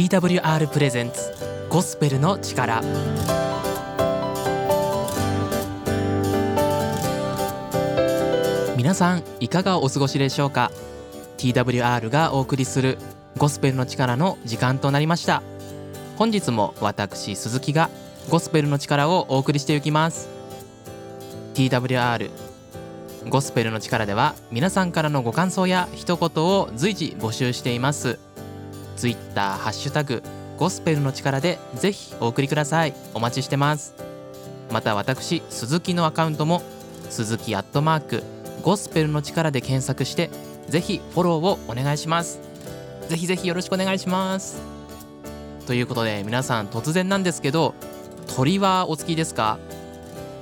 TWR プレゼンツゴスペルの力。皆さんいかがお過ごしでしょうか？TWR がお送りするゴスペルの力の時間となりました。本日も私鈴木がゴスペルの力をお送りしていきます。TWR ゴスペルの力では皆さんからのご感想や一言を随時募集しています。Twitter ハッシュタグゴスペルの力でぜひお送りください。お待ちしてます。また私鈴木のアカウントも鈴木アットマークゴスペルの力で検索してぜひフォローをお願いします。ぜひぜひよろしくお願いします。ということで皆さん突然なんですけど鳥はお好きですか？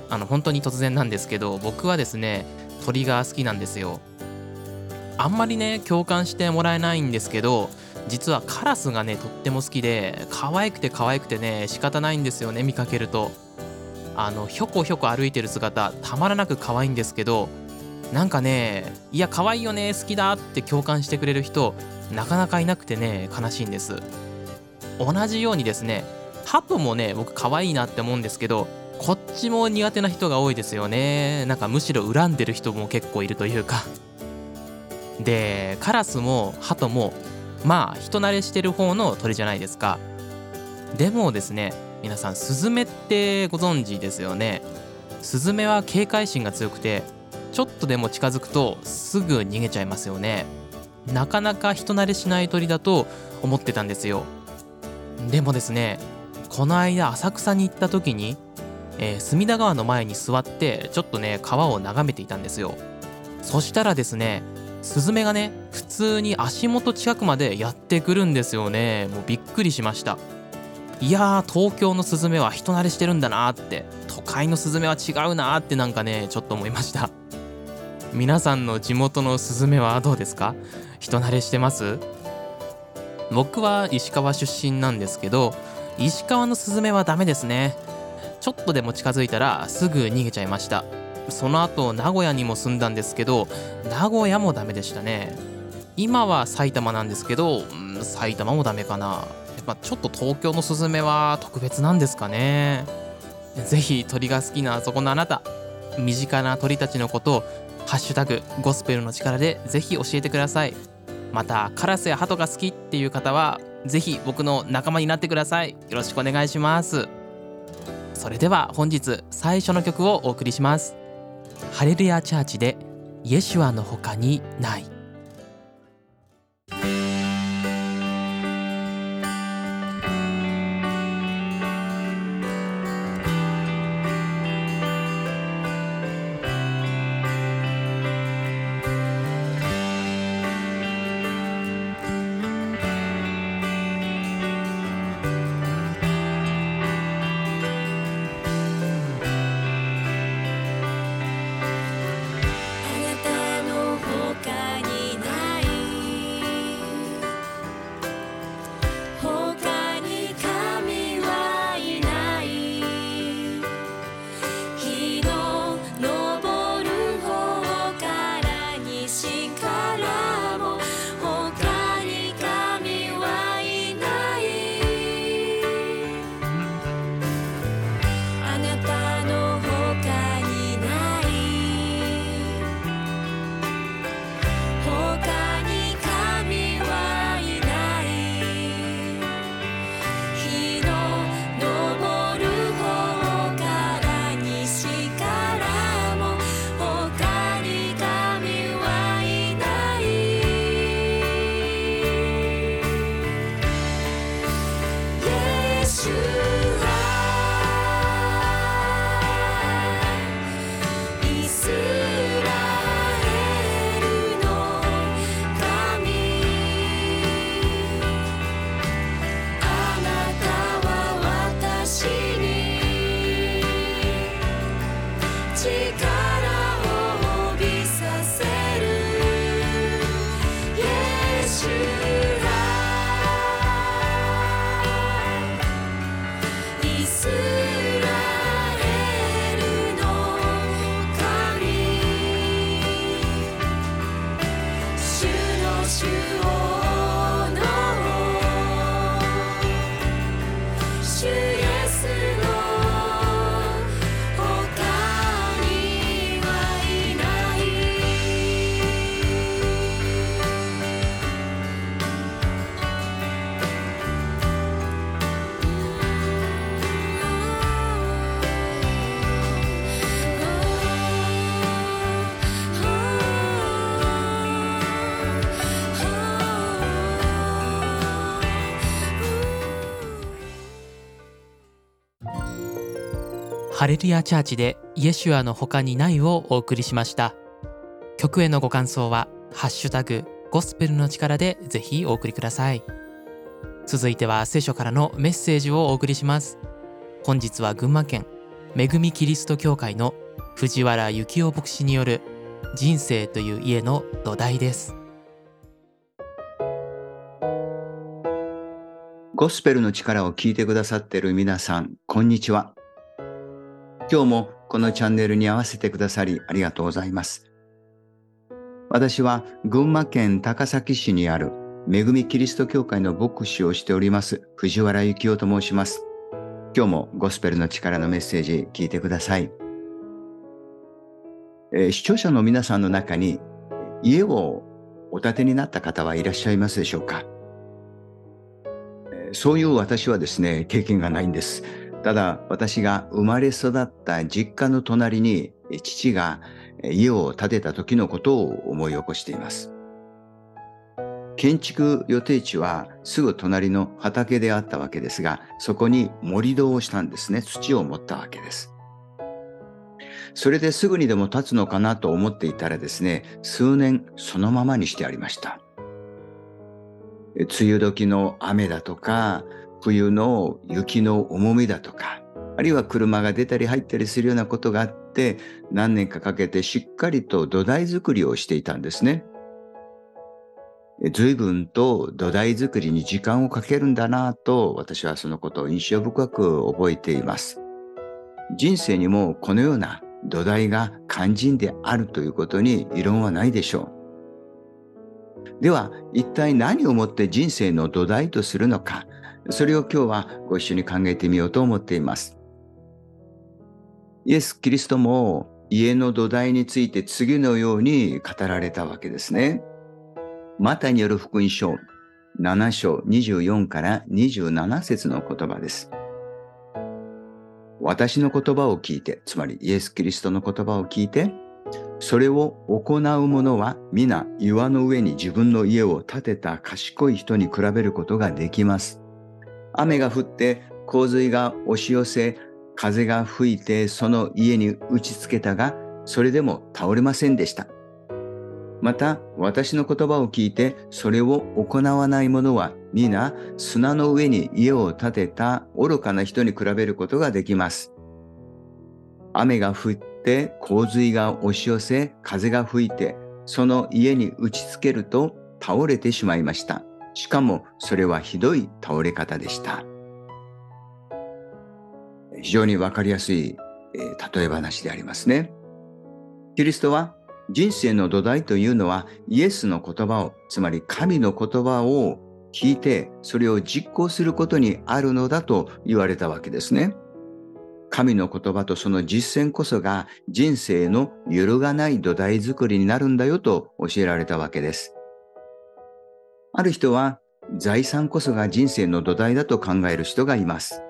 あの本当に突然なんですけど僕はですね鳥が好きなんですよ。あんまりね共感してもらえないんですけど実はカラスがねとっても好きで可愛くて可愛くてね仕方ないんですよね見かけると。あのひょこひょこ歩いてる姿たまらなく可愛いんですけどなんかねいや可愛いよね好きだって共感してくれる人なかなかいなくてね悲しいんです。同じようにですねハトもね僕可愛いなって思うんですけどこっちも苦手な人が多いですよね。なんかむしろ恨んでる人も結構いるというか。でカラスもハトもまあ人慣れしてる方の鳥じゃないですか。でもですね皆さんスズメってご存知ですよね。スズメは警戒心が強くてちょっとでも近づくとすぐ逃げちゃいますよね。なかなか人慣れしない鳥だと思ってたんですよ。でもですねこの間浅草に行った時に、えー、隅田川の前に座ってちょっとね川を眺めていたんですよ。そしたらですねスズメがね普通に足元近くまでやってくるんですよね。もうびっくりしました。いやー東京のスズメは人慣れしてるんだなって。都会のスズメは違うなってなんかねちょっと思いました。皆さんの地元のスズメはどうですか？人慣れしてます？僕は石川出身なんですけど石川のスズメはダメですね。ちょっとでも近づいたらすぐ逃げちゃいました。その後名古屋にも住んだんですけど名古屋もダメでしたね。今は埼玉なんですけど、うん、埼玉もダメかな。やっぱちょっと東京のスズメは特別なんですかね。ぜひ鳥が好きなあそこのあなた身近な鳥たちのことをハッシュタグゴスペルの力でぜひ教えてください。またカラスやハトが好きっていう方はぜひ僕の仲間になってください。よろしくお願いします。それでは本日最初の曲をお送りします。ハレルヤチャーチでイエシュアの他にない。ハレルヤチャーチでイエシュアの他にないをお送りしました。曲へのご感想はハッシュタグゴスペルの力でぜひお送りください。続いては聖書からのメッセージをお送りします。本日は群馬県恵みキリスト教会の藤原幸雄牧師による人生という家の土台です。ゴスペルの力を聞いてくださっている皆さん、こんにちは。今日もこのチャンネルに合わせてくださりありがとうございます。私は群馬県高崎市にある恵みキリスト教会の牧師をしております藤原幸雄と申します。今日もゴスペルの力のメッセージ聞いてください。えー、視聴者の皆さんの中に家をお建てになった方はいらっしゃいますでしょうか？そういう私はですね、経験がないんです。ただ、私が生まれ育った実家の隣に、父が家を建てた時のことを思い起こしています。建築予定地はすぐ隣の畑であったわけですが、そこに盛り土をしたんですね。土を持ったわけです。それですぐにでも建つのかなと思っていたらですね、数年そのままにしてありました。梅雨時の雨だとか、冬の雪の重みだとか、あるいは車が出たり入ったりするようなことがあって、何年かかけてしっかりと土台作りをしていたんですね。随分と土台作りに時間をかけるんだなと私はそのことを印象深く覚えています。人生にもこのような土台が肝心であるということに異論はないでしょう。では一体何をもって人生の土台とするのかそれを今日はご一緒に考えてみようと思っています。イエス・キリストも家の土台について次のように語られたわけですね。マタによる福音書7章24から27節の言葉です。私の言葉を聞いてつまりイエス・キリストの言葉を聞いてそれを行う者は皆岩の上に自分の家を建てた賢い人に比べることができます。雨が降って洪水が押し寄せ、風が吹いてその家に打ちつけたが、それでも倒れませんでした。また私の言葉を聞いてそれを行わない者は皆砂の上に家を建てた愚かな人に比べることができます。雨が降って洪水が押し寄せ風が吹いてその家に打ちつけると倒れてしまいましたしかもそれはひどい倒れ方でした非常にわかりやすい、え、例え話でありますねキリストは人生の土台というのはイエスの言葉をつまり神の言葉を聞いてそれを実行することにあるのだと言われたわけですね。神の言葉とその実践こそが人生の揺るがない土台作りになるんだよと教えられたわけです。ある人は財産こそが人生の土台だと考える人がいます。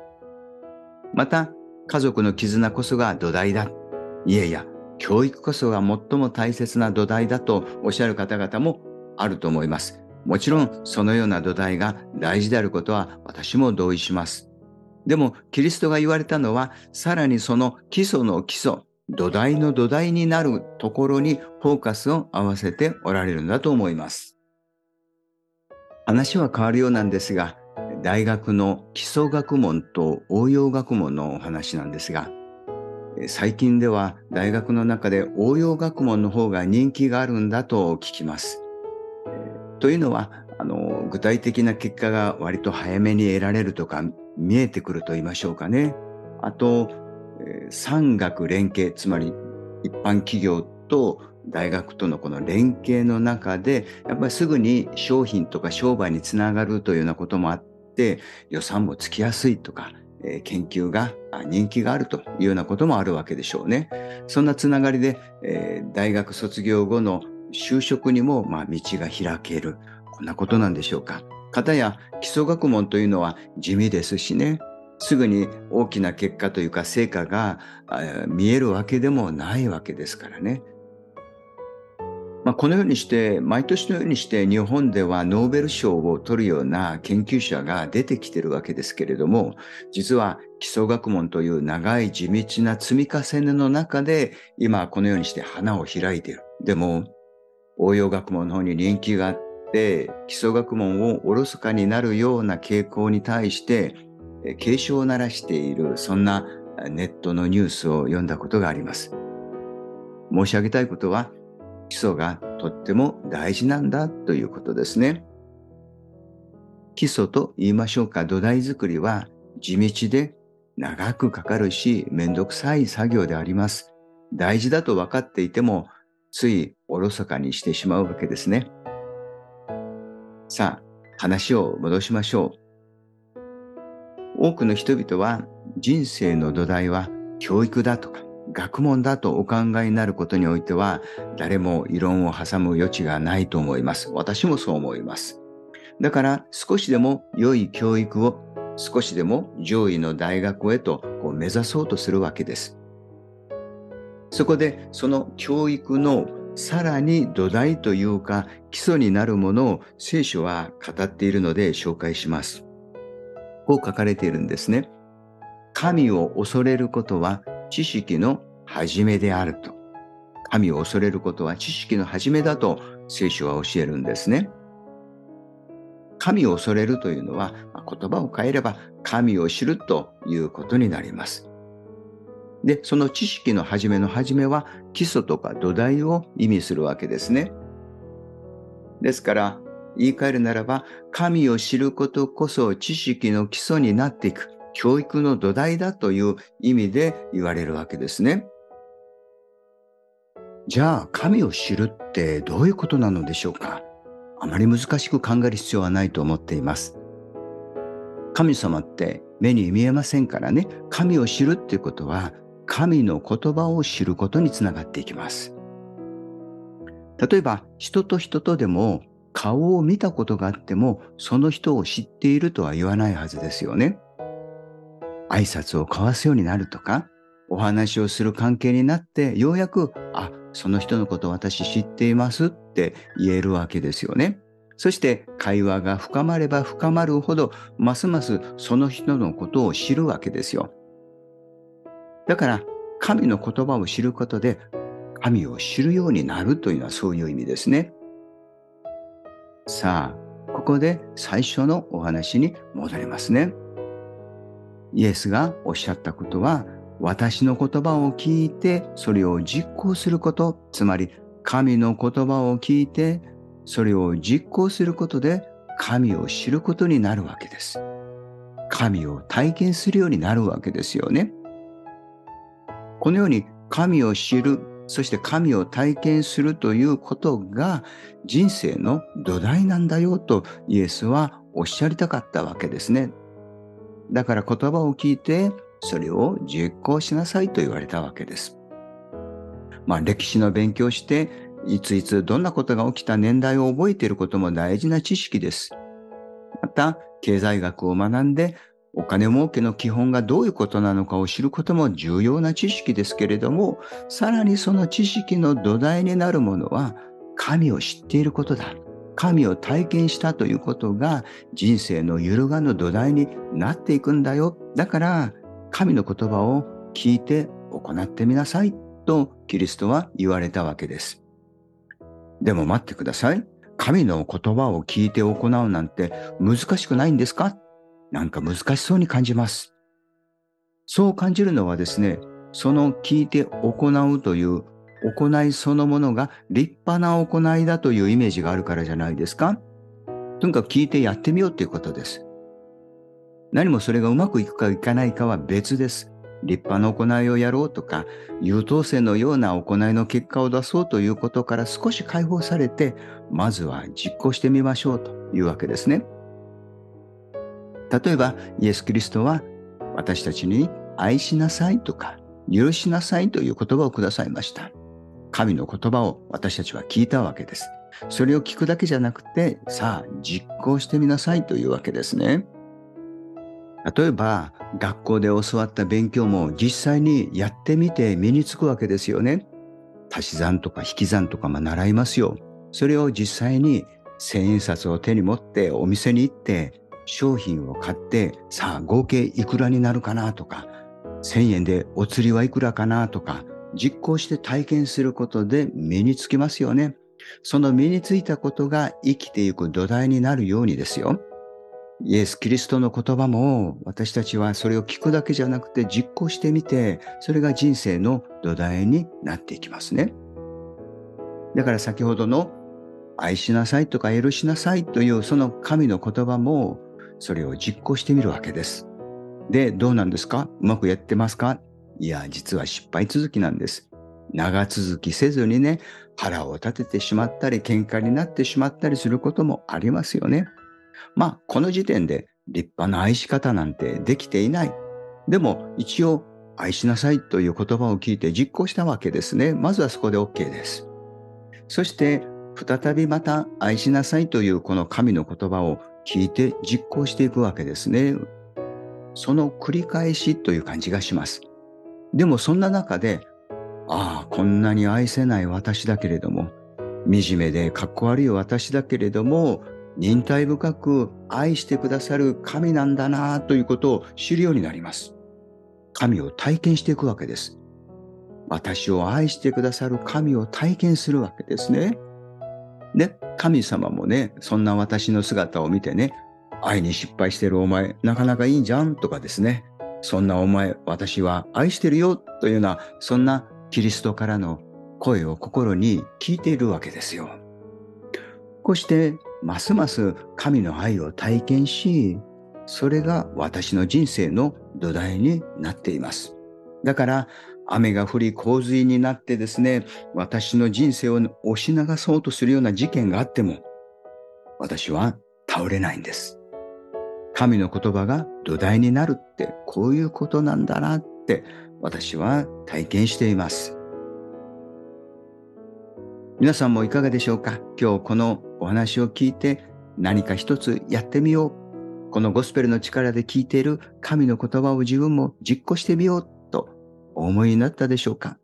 また、家族の絆こそが土台だ。いやいや、教育こそが最も大切な土台だとおっしゃる方々もあると思います。もちろんそのような土台が大事であることは私も同意します。でも、キリストが言われたのは、さらにその基礎の基礎、土台の土台になるところにフォーカスを合わせておられるんだと思います。話は変わるようなんですが、大学の基礎学問と応用学問のお話なんですが、最近では大学の中で応用学問の方が人気があるんだと聞きます。というのは、あの具体的な結果が割と早めに得られるとか見えてくると言いましょうかね。あと、産学連携、つまり一般企業と大学とのこの連携の中で、やっぱりすぐに商品とか商売につながるというようなこともあって、予算もつきやすいとか、え研究が人気があるというようなこともあるわけでしょうね。そんなつながりで、えー、大学卒業後の就職にも、まあ、道が開ける。こんなことなんでしょうか。方や基礎学問というのは地味ですしねすぐに大きな結果というか成果が見えるわけでもないわけですからね。まあ、このようにして毎年のようにして日本ではノーベル賞を取るような研究者が出てきてるわけですけれども実は基礎学問という長い地道な積み重ねの中で今このようにして花を開いている。でも応用学問の方に人気があって基礎学問をおろそかになるような傾向に対して警鐘を鳴らしているそんなネットのニュースを読んだことがあります。申し上げたいことは基礎がとっても大事なんだということですね。基礎と言いましょうか土台作りは地道で長くかかるしめんどくさい作業であります。大事だと分かっていてもついおろそかにしてしまうわけですね。さあ話を戻しましょう。多くの人々は人生の土台は教育だとか学問だとお考えになることにおいては誰も異論を挟む余地がないと思います。私もそう思います。だから少しでも良い教育を少しでも上位の大学へとこう目指そうとするわけです。そこでその教育のさらに土台というか基礎になるものを聖書は語っているので紹介します。こう書かれているんですね。神を恐れることは知識の始めであると。神を恐れることは知識の始めだと聖書は教えるんですね。神を恐れるというのは、言葉を変えれば神を知るということになります。で、その知識の始めの始めは基礎とか土台を意味するわけですね。ですから、言い換えるならば、神を知ることこそ知識の基礎になっていく。教育の土台だという意味で言われるわけですね。じゃあ神を知るってどういうことなのでしょうか？あまり難しく考える必要はないと思っています。神様って目に見えませんからね、神を知るっていうことは神の言葉を知ることにつながっていきます。例えば人と人とでも顔を見たことがあってもその人を知っているとは言わないはずですよね。挨拶を交わすようになるとか、お話をする関係になって、ようやく、あ、その人のこと私知っていますって言えるわけですよね。そして会話が深まれば深まるほど、ますますその人のことを知るわけですよ。だから、神の言葉を知ることで、神を知るようになるというのはそういう意味ですね。さあ、ここで最初のお話に戻りますね。イエスがおっしゃったことは、私の言葉を聞いてそれを実行すること、つまり神の言葉を聞いてそれを実行することで神を知ることになるわけです。神を体験するようになるわけですよね。このように神を知る、そして神を体験するということが人生の土台なんだよとイエスはおっしゃりたかったわけですね。だから言葉を聞いて、それを実行しなさいと言われたわけです。まあ歴史の勉強して、いついつどんなことが起きた年代を覚えていることも大事な知識です。また、経済学を学んで、お金儲けの基本がどういうことなのかを知ることも重要な知識ですけれども、さらにその知識の土台になるものは、神を知っていることだ。神を体験したということが人生の揺るがぬ土台になっていくんだよ。だから神の言葉を聞いて行ってみなさいとキリストは言われたわけです。でも待ってください。神の言葉を聞いて行うなんて難しくないんですか？なんか難しそうに感じます。そう感じるのはですね、その聞いて行うという行いそのものが立派な行いだというイメージがあるからじゃないですか？とにかく聞いてやってみようっていうことです。何もそれがうまくいくかいかないかは別です。立派な行いをやろうとか、優等生のような行いの結果を出そうということから少し解放されて、まずは実行してみましょうというわけですね。例えば、イエス・キリストは私たちに愛しなさいとか、許しなさいという言葉をくださいました。神の言葉を私たちは聞いたわけです。それを聞くだけじゃなくて、さあ実行してみなさいというわけですね。例えば、学校で教わった勉強も実際にやってみて身につくわけですよね。足し算とか引き算とかまあ習いますよ。それを実際に千円札を手に持ってお店に行って商品を買ってさあ合計いくらになるかなとか1000円でお釣りはいくらかなとか実行して体験することで身につきますよね。その身についたことが生きていく土台になるようにですよ。イエス・キリストの言葉も私たちはそれを聞くだけじゃなくて実行してみてそれが人生の土台になっていきますね。だから先ほどの愛しなさいとか許しなさいというその神の言葉もそれを実行してみるわけです。で、どうなんですか？うまくやってますか？いや、実は失敗続きなんです。長続きせずにね、腹を立ててしまったり、喧嘩になってしまったりすることもありますよね。まあ、この時点で立派な愛し方なんてできていない。でも、一応、愛しなさいという言葉を聞いて実行したわけですね。まずはそこで OK です。そして、再びまた愛しなさいというこの神の言葉を聞いて実行していくわけですね。その繰り返しという感じがします。でもそんな中で、ああ、こんなに愛せない私だけれども、惨めでかっこ悪い私だけれども、忍耐深く愛してくださる神なんだなということを知るようになります。神を体験していくわけです。私を愛してくださる神を体験するわけですね。で、神様もね、そんな私の姿を見てね、愛に失敗してるお前、なかなかいいんじゃんとかですね、そんなお前、私は愛してるよというような、そんなキリストからの声を心に聞いているわけですよ。こうして、ますます神の愛を体験し、それが私の人生の土台になっています。だから、雨が降り洪水になってですね、私の人生を押し流そうとするような事件があっても、私は倒れないんです。神の言葉が土台になるってこういうことなんだなって私は体験しています。皆さんもいかがでしょうか？今日このお話を聞いて何か一つやってみよう。このゴスペルの力で聞いている神の言葉を自分も実行してみようとお思いになったでしょうか？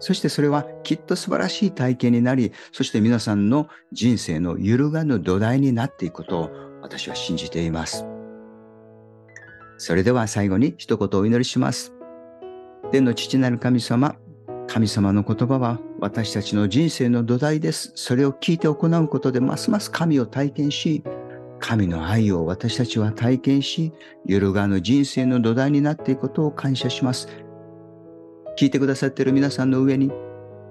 そしてそれはきっと素晴らしい体験になり、そして皆さんの人生の揺るがぬ土台になっていくことを私は信じています。それでは最後に一言お祈りします。天の父なる神様、神様の言葉は私たちの人生の土台です。それを聞いて行うことでますます神を体験し、神の愛を私たちは体験し、揺るがぬ人生の土台になっていくことを感謝します。聞いてくださっている皆さんの上に、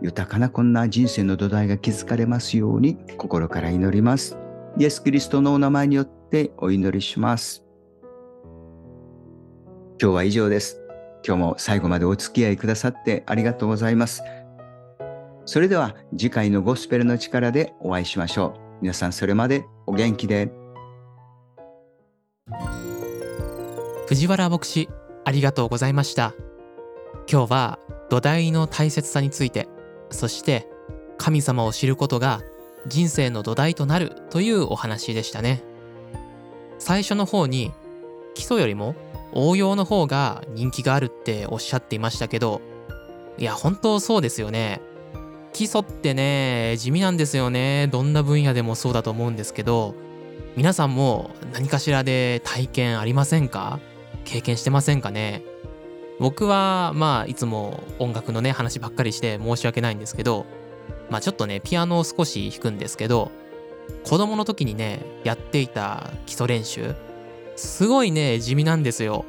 豊かなこんな人生の土台が築かれますように心から祈ります。イエス・キリストのお名前によってお祈りします。今日は以上です。今日も最後までお付き合いくださってありがとうございます。それでは次回のゴスペルの力でお会いしましょう。皆さんそれまでお元気で。藤原牧師、ありがとうございました。今日は土台の大切さについて、そして神様を知ることが人生の土台となるというお話でしたね。最初の方に基礎よりも応用の方が人気があるっておっしゃっていましたけどいや本当そうですよね。基礎ってね地味なんですよね。どんな分野でもそうだと思うんですけど皆さんも何かしらで体験ありませんか？経験してませんかね？僕はまあいつも音楽のね話ばっかりして申し訳ないんですけどまあちょっとね、ピアノを少し弾くんですけど、子供の時にね、やっていた基礎練習、すごいね、地味なんですよ。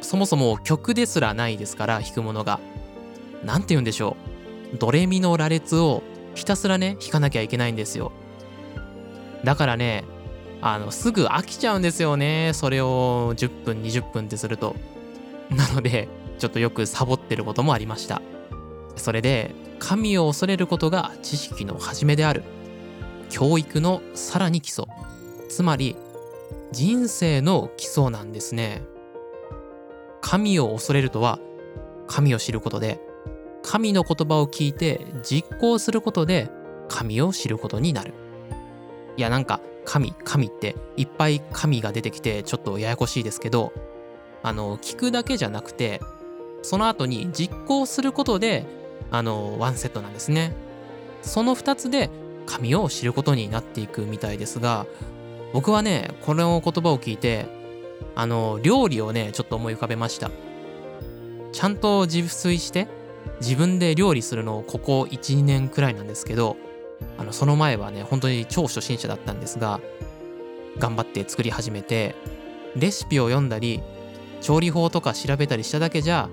そもそも曲ですらないですから、弾くものが。なんて言うんでしょう。ドレミの羅列をひたすらね、弾かなきゃいけないんですよ。だからね、あの、すぐ飽きちゃうんですよね。それを10分、20分ってすると。なので、ちょっとよくサボってることもありました。それで、神を恐れることが知識の始めである。教育のさらに基礎。つまり人生の基礎なんですね。神を恐れるとは神を知ることで神の言葉を聞いて実行することで神を知ることになる。いやなんか神神っていっぱい神が出てきてちょっとややこしいですけどあの聞くだけじゃなくてその後に実行することであのワンセットなんですね。その2つで神を知ることになっていくみたいですが僕はねこの言葉を聞いてあの料理をねちょっと思い浮かべました。ちゃんと自炊して自分で料理するのをここ12年くらいなんですけどあのその前はね本当に超初心者だったんですが頑張って作り始めてレシピを読んだり調理法とか調べたりしただけじゃ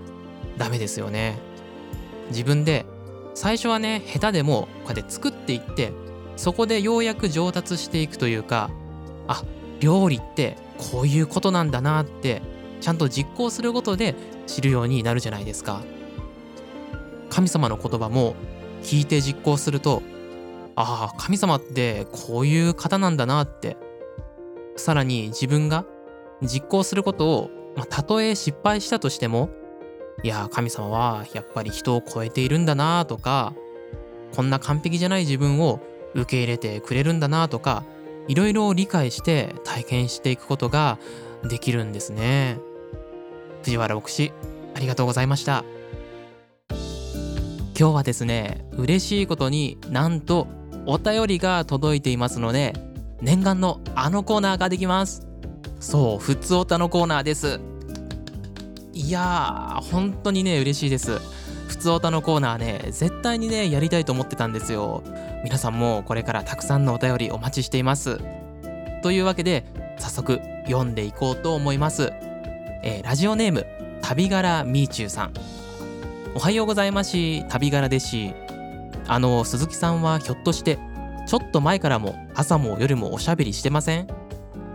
ダメですよね。自分で最初はね下手でもこうやって作っていってそこでようやく上達していくというかあ料理ってこういうことなんだなってちゃんと実行することで知るようになるじゃないですか。神様の言葉も聞いて実行するとああ神様ってこういう方なんだなってさらに自分が実行することを、まあ、たとえ失敗したとしてもいや神様はやっぱり人を超えているんだなとかこんな完璧じゃない自分を受け入れてくれるんだなとかいろいろ理解して体験していくことができるんですね。藤原牧師ありがとうございました。今日はですね嬉しいことになんとお便りが届いていますので念願のあのコーナーができます。そうふつおたのコーナーです。いやー本当にね嬉しいです。ふつおたのコーナーね絶対にねやりたいと思ってたんですよ。皆さんもこれからたくさんのお便りお待ちしています。というわけで早速読んでいこうと思います、えー、ラジオネーム旅柄みーちゅうさん。おはようございます旅柄ですしあの鈴木さんはひょっとしてちょっと前からも朝も夜もおしゃべりしてません？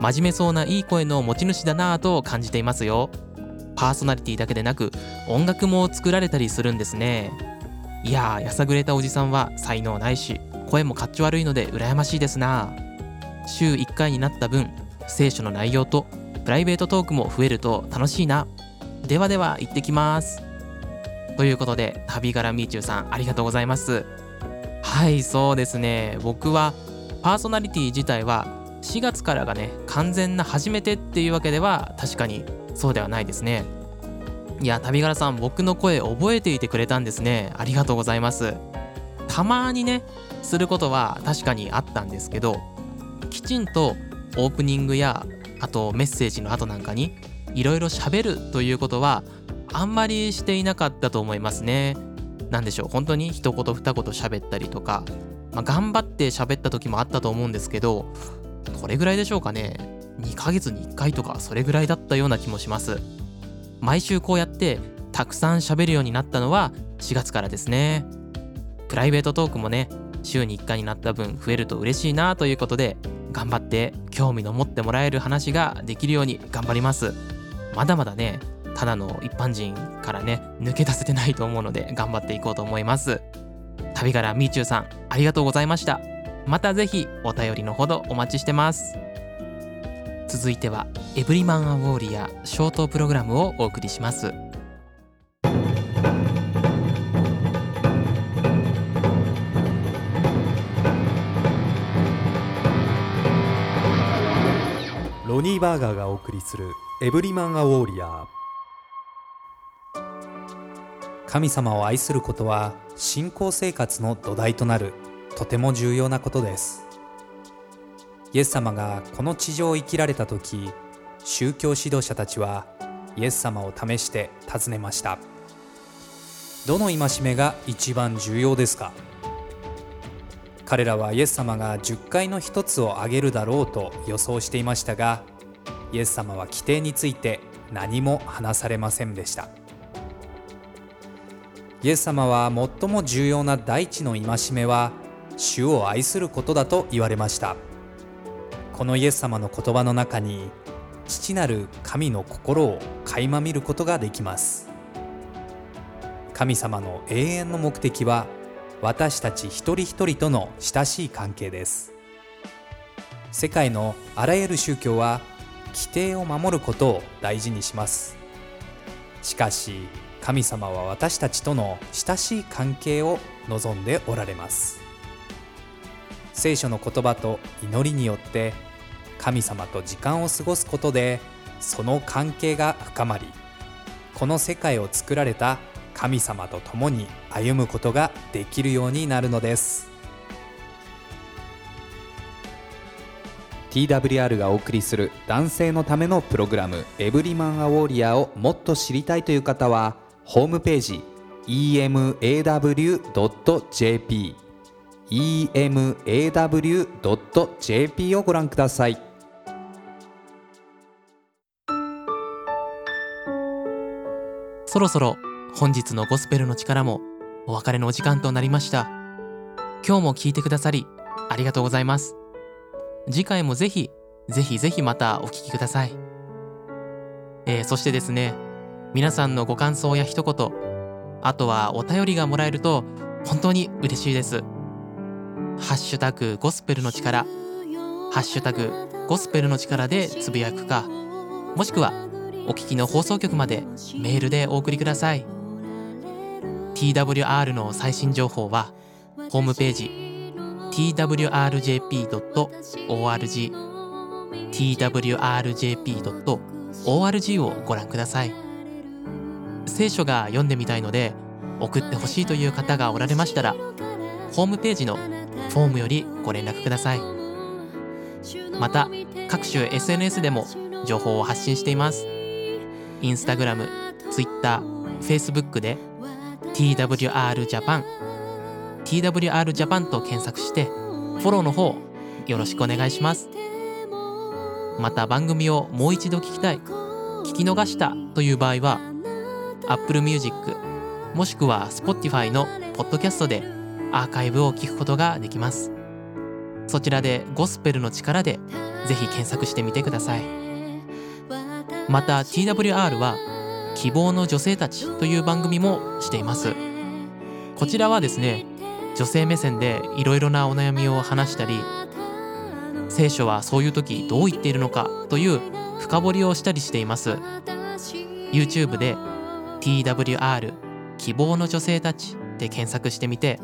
真面目そうないい声の持ち主だなぁと感じていますよ。パーソナリティだけでなく音楽も作られたりするんですね。いやーやさぐれたおじさんは才能ないし声もかっち悪いので羨ましいですな。週1回になった分聖書の内容とプライベートトークも増えると楽しいな。ではでは行ってきます。ということで旅柄みーちゅうさんありがとうございます。はいそうですね。僕はパーソナリティ自体は4月からがね完全な初めてっていうわけでは確かにそうではないですね。いや旅柄さん僕の声覚えていてくれたんですね。ありがとうございます。たまにねすることは確かにあったんですけどきちんとオープニングやあとメッセージの後なんかにいろいろ喋るということはあんまりしていなかったと思いますね。何でしょう本当に一言二言喋ったりとか、まあ、頑張って喋った時もあったと思うんですけどこれぐらいでしょうかね？2ヶ月に1回とかそれぐらいだったような気もします。毎週こうやってたくさん喋るようになったのは4月からですね。プライベートトークもね週に1回になった分増えると嬉しいなということで頑張って興味の持ってもらえる話ができるように頑張ります。まだまだねただの一般人からね抜け出せてないと思うので頑張っていこうと思います。旅からみーちゅうさんありがとうございました。またぜひお便りのほどお待ちしてます。続いてはエブリマンアウォーリアショートプログラムをお送りします。ロニーバーガーがお送りするエブリマンアウォーリア神様を愛することは信仰生活の土台となるとても重要なことです。イエス様がこの地上を生きられた時宗教指導者たちはイエス様を試して尋ねました。どの戒めが一番重要ですか？彼らはイエス様が10回の一つを挙げるだろうと予想していましたがイエス様は規定について何も話されませんでした。イエス様は最も重要な第一の戒めは主を愛することだと言われました。このイエス様の言葉の中に父なる神の心を垣間見ることができます。神様の永遠の目的は私たち一人一人との親しい関係です。世界のあらゆる宗教は規定を守ることを大事にします。しかし神様は私たちとの親しい関係を望んでおられます。聖書の言葉と祈りによって神様と時間を過ごすことでその関係が深まりこの世界を作られた神様と共に歩むことができるようになるのです。TWR がお送りする男性のためのプログラム「エブリマン・ア・ウォーリア」をもっと知りたいという方はホームページ emaw.jp emaw.jp をご覧ください。そろそろ本日のゴスペルの力もお別れのお時間となりました。今日も聞いてくださりありがとうございます。次回もぜひぜひぜひまたお聞きください。えー、そしてですね皆さんのご感想や一言あとはお便りがもらえると本当に嬉しいです。ハッシュタグゴスペルの力。ハッシュタグゴスペルの力でつぶやくか。もしくはお聞きの放送局までメールでお送りください。TWR の最新情報はホームページ twrjp.org twrjp.org をご覧ください。聖書が読んでみたいので送ってほしいという方がおられましたらホームページのフォームよりご連絡ください。また各種 SNS でも情報を発信しています。インスタグラム、ツイッター、フェイスブックで TWR ジャパン TWR ジャパンと検索してフォローの方よろしくお願いします。また番組をもう一度聞きたい聞き逃したという場合は Apple Music もしくは Spotify のポッドキャストでアーカイブを聞くことができます。そちらでゴスペルの力でぜひ検索してみてください。また TWR は希望の女性たちという番組もしています。こちらはですね女性目線でいろいろなお悩みを話したり聖書はそういう時どう言っているのかという深掘りをしたりしています。YouTube で TWR 希望の女性たちで検索してみて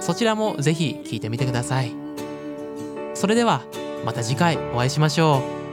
そちらもぜひ聞いてみてください。それではまた次回お会いしましょう。